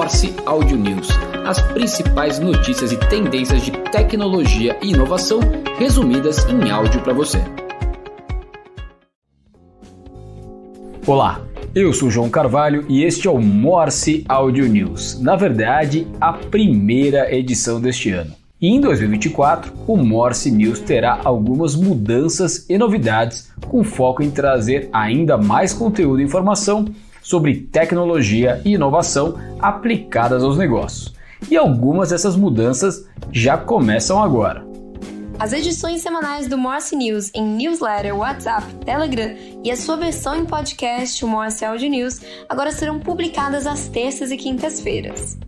Morse Audio News, as principais notícias e tendências de tecnologia e inovação resumidas em áudio para você. Olá, eu sou João Carvalho e este é o Morse Audio News. Na verdade, a primeira edição deste ano. E em 2024, o Morse News terá algumas mudanças e novidades, com foco em trazer ainda mais conteúdo e informação sobre tecnologia e inovação aplicadas aos negócios. E algumas dessas mudanças já começam agora. As edições semanais do Morse News em newsletter, WhatsApp, Telegram e a sua versão em podcast, o Morse Audio News, agora serão publicadas às terças e quintas-feiras.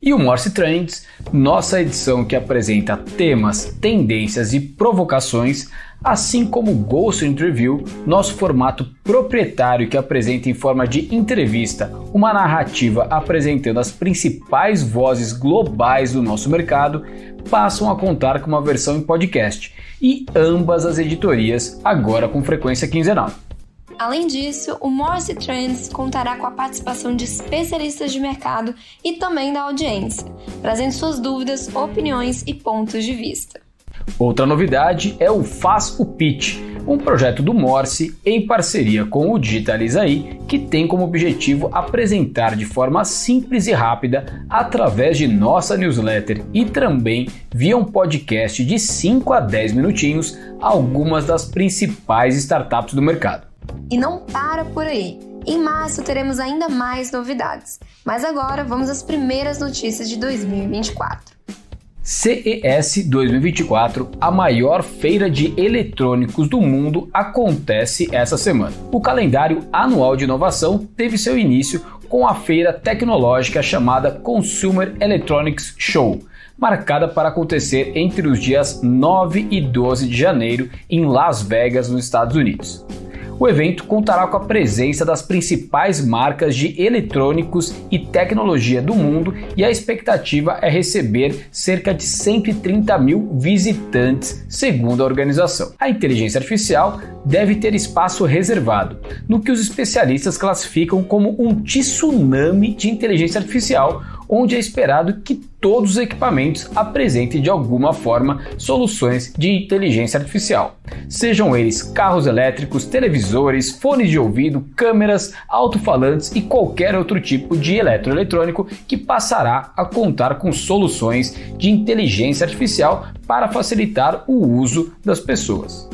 E o Morse Trends, nossa edição que apresenta temas, tendências e provocações, assim como o Ghost Interview, nosso formato proprietário que apresenta em forma de entrevista uma narrativa apresentando as principais vozes globais do nosso mercado, passam a contar com uma versão em podcast, e ambas as editorias agora com frequência quinzenal. Além disso, o Morse Trends contará com a participação de especialistas de mercado e também da audiência, trazendo suas dúvidas, opiniões e pontos de vista. Outra novidade é o Faz o Pitch, um projeto do Morse em parceria com o Digitalizaí, que tem como objetivo apresentar de forma simples e rápida, através de nossa newsletter e também via um podcast de 5 a 10 minutinhos, algumas das principais startups do mercado. E não para por aí. Em março teremos ainda mais novidades. Mas agora vamos às primeiras notícias de 2024. CES 2024, a maior feira de eletrônicos do mundo, acontece essa semana. O calendário anual de inovação teve seu início com a feira tecnológica chamada Consumer Electronics Show, marcada para acontecer entre os dias 9 e 12 de janeiro em Las Vegas, nos Estados Unidos. O evento contará com a presença das principais marcas de eletrônicos e tecnologia do mundo e a expectativa é receber cerca de 130 mil visitantes, segundo a organização. A inteligência artificial deve ter espaço reservado, no que os especialistas classificam como um tsunami de inteligência artificial onde é esperado que todos os equipamentos apresentem de alguma forma soluções de inteligência artificial, sejam eles carros elétricos, televisores, fones de ouvido, câmeras, alto-falantes e qualquer outro tipo de eletroeletrônico que passará a contar com soluções de inteligência artificial para facilitar o uso das pessoas.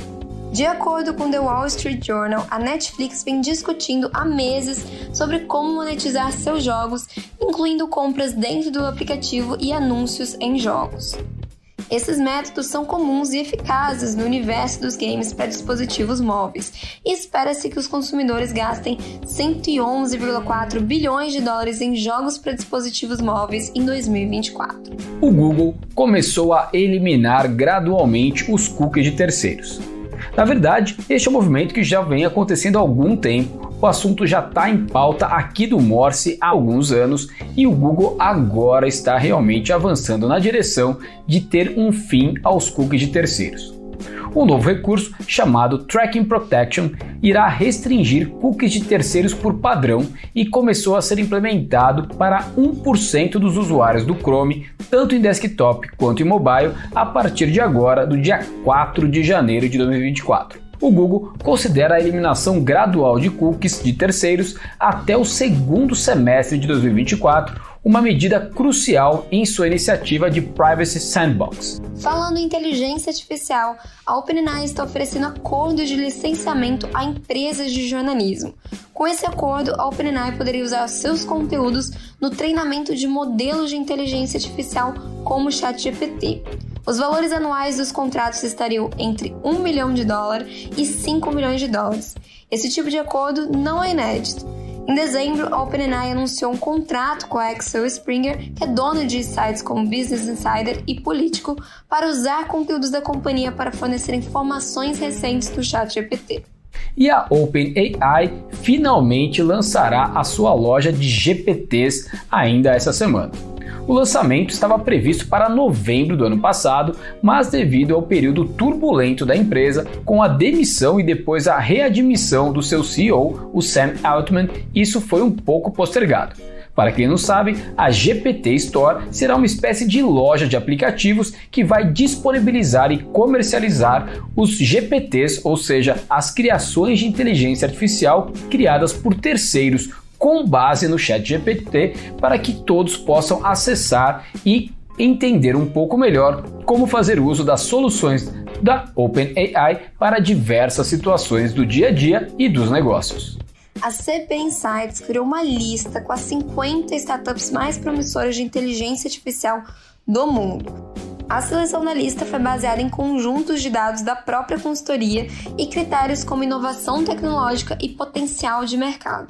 De acordo com The Wall Street Journal, a Netflix vem discutindo há meses sobre como monetizar seus jogos, incluindo compras dentro do aplicativo e anúncios em jogos. Esses métodos são comuns e eficazes no universo dos games para dispositivos móveis, e espera-se que os consumidores gastem 111,4 bilhões de dólares em jogos para dispositivos móveis em 2024. O Google começou a eliminar gradualmente os cookies de terceiros. Na verdade, este é um movimento que já vem acontecendo há algum tempo. O assunto já está em pauta aqui do Morse há alguns anos e o Google agora está realmente avançando na direção de ter um fim aos cookies de terceiros. Um novo recurso, chamado Tracking Protection, irá restringir cookies de terceiros por padrão e começou a ser implementado para 1% dos usuários do Chrome, tanto em desktop quanto em mobile, a partir de agora, do dia 4 de janeiro de 2024 o Google considera a eliminação gradual de cookies de terceiros até o segundo semestre de 2024 uma medida crucial em sua iniciativa de Privacy Sandbox. Falando em inteligência artificial, a OpenAI está oferecendo acordos de licenciamento a empresas de jornalismo. Com esse acordo, a OpenAI poderia usar seus conteúdos no treinamento de modelos de inteligência artificial como o ChatGPT. Os valores anuais dos contratos estariam entre 1 milhão de dólares e 5 milhões de dólares. Esse tipo de acordo não é inédito. Em dezembro, a OpenAI anunciou um contrato com a Axel Springer, que é dona de sites como Business Insider e Político, para usar conteúdos da companhia para fornecer informações recentes do ChatGPT. E a OpenAI finalmente lançará a sua loja de GPTs ainda essa semana. O lançamento estava previsto para novembro do ano passado, mas devido ao período turbulento da empresa, com a demissão e depois a readmissão do seu CEO, o Sam Altman, isso foi um pouco postergado. Para quem não sabe, a GPT Store será uma espécie de loja de aplicativos que vai disponibilizar e comercializar os GPTs, ou seja, as criações de inteligência artificial criadas por terceiros com base no Chat GPT, para que todos possam acessar e entender um pouco melhor como fazer uso das soluções da OpenAI para diversas situações do dia a dia e dos negócios a CP Insights criou uma lista com as 50 startups mais promissoras de inteligência artificial do mundo. A seleção da lista foi baseada em conjuntos de dados da própria consultoria e critérios como inovação tecnológica e potencial de mercado.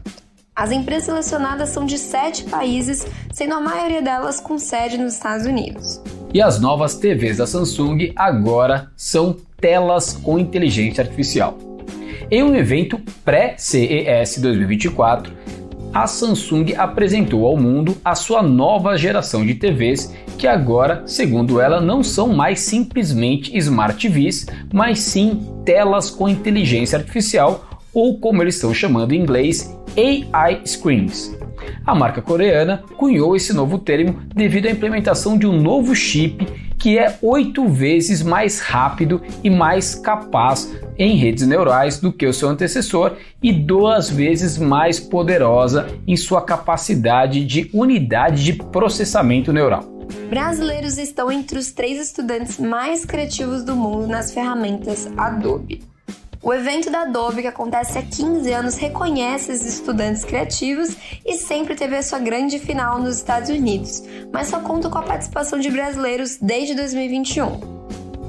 As empresas selecionadas são de sete países, sendo a maioria delas com sede nos Estados Unidos. E as novas TVs da Samsung agora são telas com inteligência artificial. Em um evento pré-CES 2024, a Samsung apresentou ao mundo a sua nova geração de TVs, que agora, segundo ela, não são mais simplesmente Smart TVs, mas sim telas com inteligência artificial, ou como eles estão chamando em inglês, AI Screens. A marca coreana cunhou esse novo termo devido à implementação de um novo chip que é oito vezes mais rápido e mais capaz em redes neurais do que o seu antecessor e duas vezes mais poderosa em sua capacidade de unidade de processamento neural. Brasileiros estão entre os três estudantes mais criativos do mundo nas ferramentas Adobe. O evento da Adobe, que acontece há 15 anos, reconhece esses estudantes criativos e sempre teve a sua grande final nos Estados Unidos, mas só conta com a participação de brasileiros desde 2021.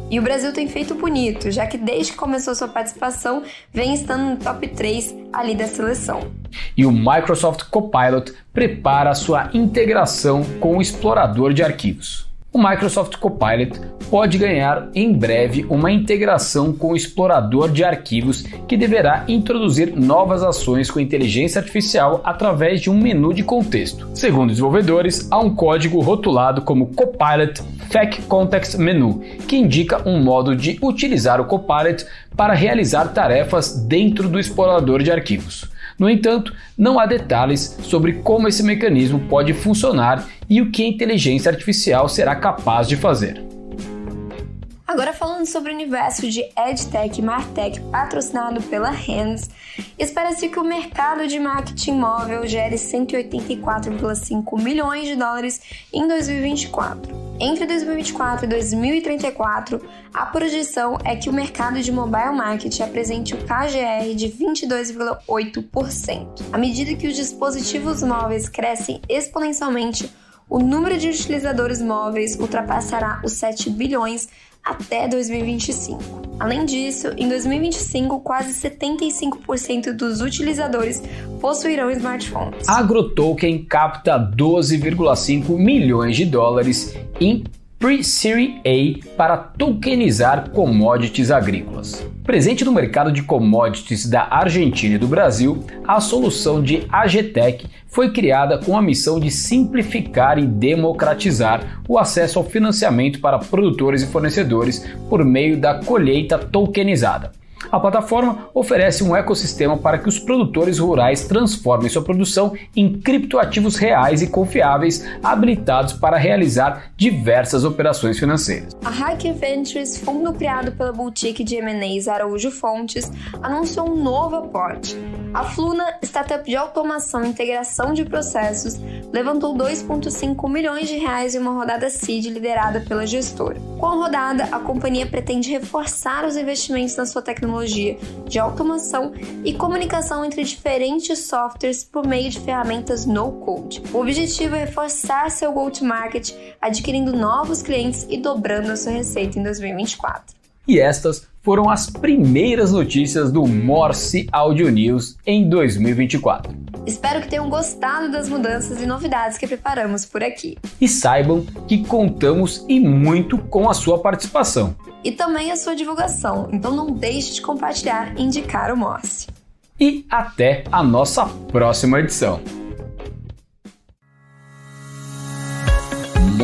E o Brasil tem feito bonito, já que desde que começou sua participação, vem estando no top 3 ali da seleção. E o Microsoft Copilot prepara sua integração com o explorador de arquivos. O Microsoft Copilot pode ganhar em breve uma integração com o explorador de arquivos que deverá introduzir novas ações com inteligência artificial através de um menu de contexto. Segundo desenvolvedores, há um código rotulado como Copilot FAC Context Menu, que indica um modo de utilizar o Copilot para realizar tarefas dentro do explorador de arquivos. No entanto, não há detalhes sobre como esse mecanismo pode funcionar e o que a inteligência artificial será capaz de fazer. Agora falando sobre o universo de EdTech e MarTech patrocinado pela Hands, espera-se que o mercado de marketing móvel gere 184,5 milhões de dólares em 2024. Entre 2024 e 2034, a projeção é que o mercado de mobile marketing apresente o KGR de 22,8%. À medida que os dispositivos móveis crescem exponencialmente, o número de utilizadores móveis ultrapassará os 7 bilhões até 2025. Além disso, em 2025, quase 75% dos utilizadores possuirão smartphones. AgroToken capta 12,5 milhões de dólares em Pre-Series A para tokenizar commodities agrícolas. Presente no mercado de commodities da Argentina e do Brasil, a solução de AGTEC foi criada com a missão de simplificar e democratizar o acesso ao financiamento para produtores e fornecedores por meio da colheita tokenizada. A plataforma oferece um ecossistema para que os produtores rurais transformem sua produção em criptoativos reais e confiáveis, habilitados para realizar diversas operações financeiras. A Hack Ventures, fundo criado pela boutique de M&As Araújo Fontes, anunciou um novo aporte. A Fluna, startup de automação e integração de processos, levantou 2,5 milhões de reais em uma rodada seed liderada pela gestora. Com a rodada, a companhia pretende reforçar os investimentos na sua tecnologia de automação e comunicação entre diferentes softwares por meio de ferramentas no-code. O objetivo é reforçar seu go-to-market, adquirindo novos clientes e dobrando a sua receita em 2024. E estas foram as primeiras notícias do Morse Audio News em 2024. Espero que tenham gostado das mudanças e novidades que preparamos por aqui. E saibam que contamos e muito com a sua participação e também a sua divulgação. Então não deixe de compartilhar e indicar o Morse. E até a nossa próxima edição.